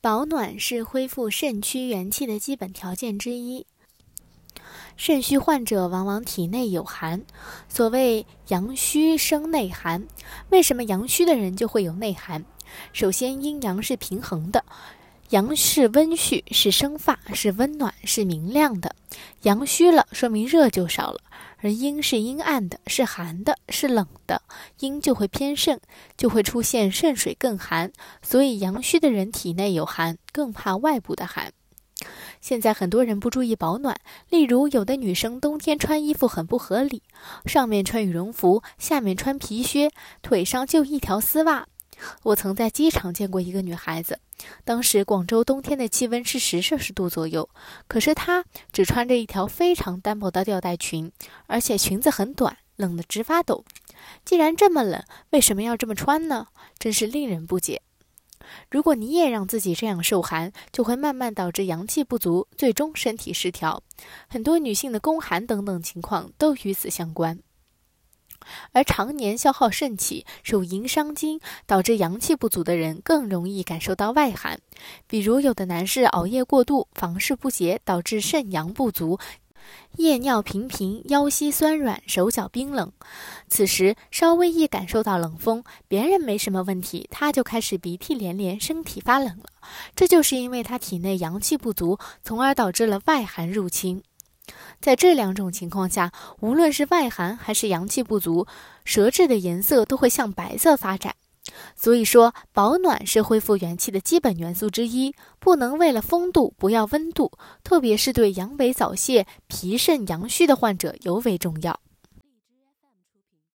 保暖是恢复肾虚元气的基本条件之一。肾虚患者往往体内有寒，所谓阳虚生内寒。为什么阳虚的人就会有内寒？首先，阴阳是平衡的，阳是温煦，是生发，是温暖，是明亮的。阳虚了，说明热就少了。而阴是阴暗的，是寒的，是冷的，阴就会偏盛，就会出现肾水更寒。所以阳虚的人体内有寒，更怕外部的寒。现在很多人不注意保暖，例如有的女生冬天穿衣服很不合理，上面穿羽绒服，下面穿皮靴，腿上就一条丝袜。我曾在机场见过一个女孩子，当时广州冬天的气温是十摄氏度左右，可是她只穿着一条非常单薄的吊带裙，而且裙子很短，冷得直发抖。既然这么冷，为什么要这么穿呢？真是令人不解。如果你也让自己这样受寒，就会慢慢导致阳气不足，最终身体失调。很多女性的宫寒等等情况都与此相关。而常年消耗肾气、受淫伤精，导致阳气不足的人，更容易感受到外寒。比如，有的男士熬夜过度、房事不节，导致肾阳不足，夜尿频频、腰膝酸软、手脚冰冷。此时稍微一感受到冷风，别人没什么问题，他就开始鼻涕连连、身体发冷了。这就是因为他体内阳气不足，从而导致了外寒入侵。在这两种情况下，无论是外寒还是阳气不足，舌质的颜色都会向白色发展。所以说，保暖是恢复元气的基本元素之一，不能为了风度不要温度，特别是对阳痿早泄、脾肾阳虚的患者尤为重要。